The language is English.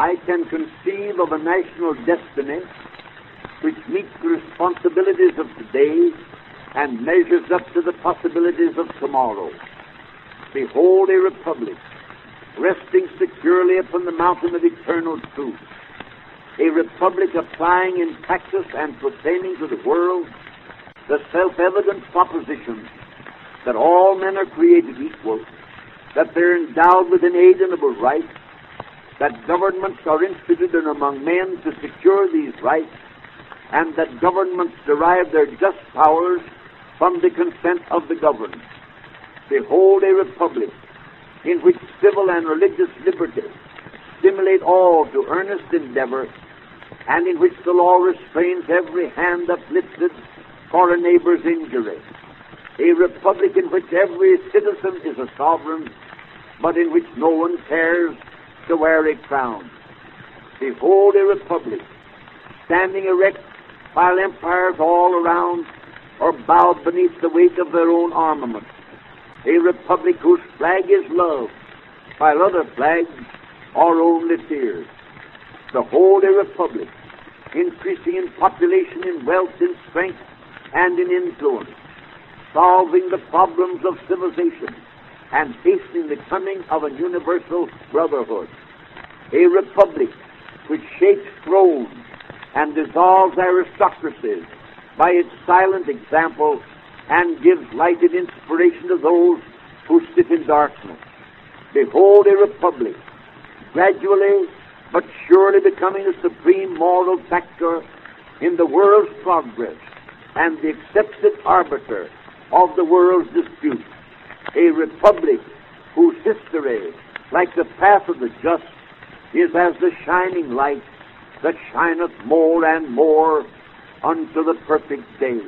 I can conceive of a national destiny which meets the responsibilities of today and measures up to the possibilities of tomorrow. Behold a republic resting securely upon the mountain of eternal truth. A republic applying in practice and proclaiming to the world the self-evident proposition that all men are created equal, that they're endowed with inalienable rights, that governments are instituted among men to secure these rights, and that governments derive their just powers from the consent of the governed. Behold a republic in which civil and religious liberty stimulate all to earnest endeavor, and in which the law restrains every hand uplifted for a neighbor's injury. A republic in which every citizen is a sovereign, but in which no one cares to wear a crown. Behold a republic standing erect while empires all around are bowed beneath the weight of their own armament a republic whose flag is love, while other flags are only fear. The a Republic, increasing in population, in wealth, in strength, and in influence, solving the problems of civilization, and hastening the coming of a universal brotherhood. A republic which shakes thrones and dissolves aristocracies by its silent example and gives light and inspiration to those who sit in darkness. Behold a republic, gradually but surely becoming a supreme moral factor in the world's progress and the accepted arbiter of the world's disputes. A republic whose history, like the path of the just, is as the shining light that shineth more and more unto the perfect day.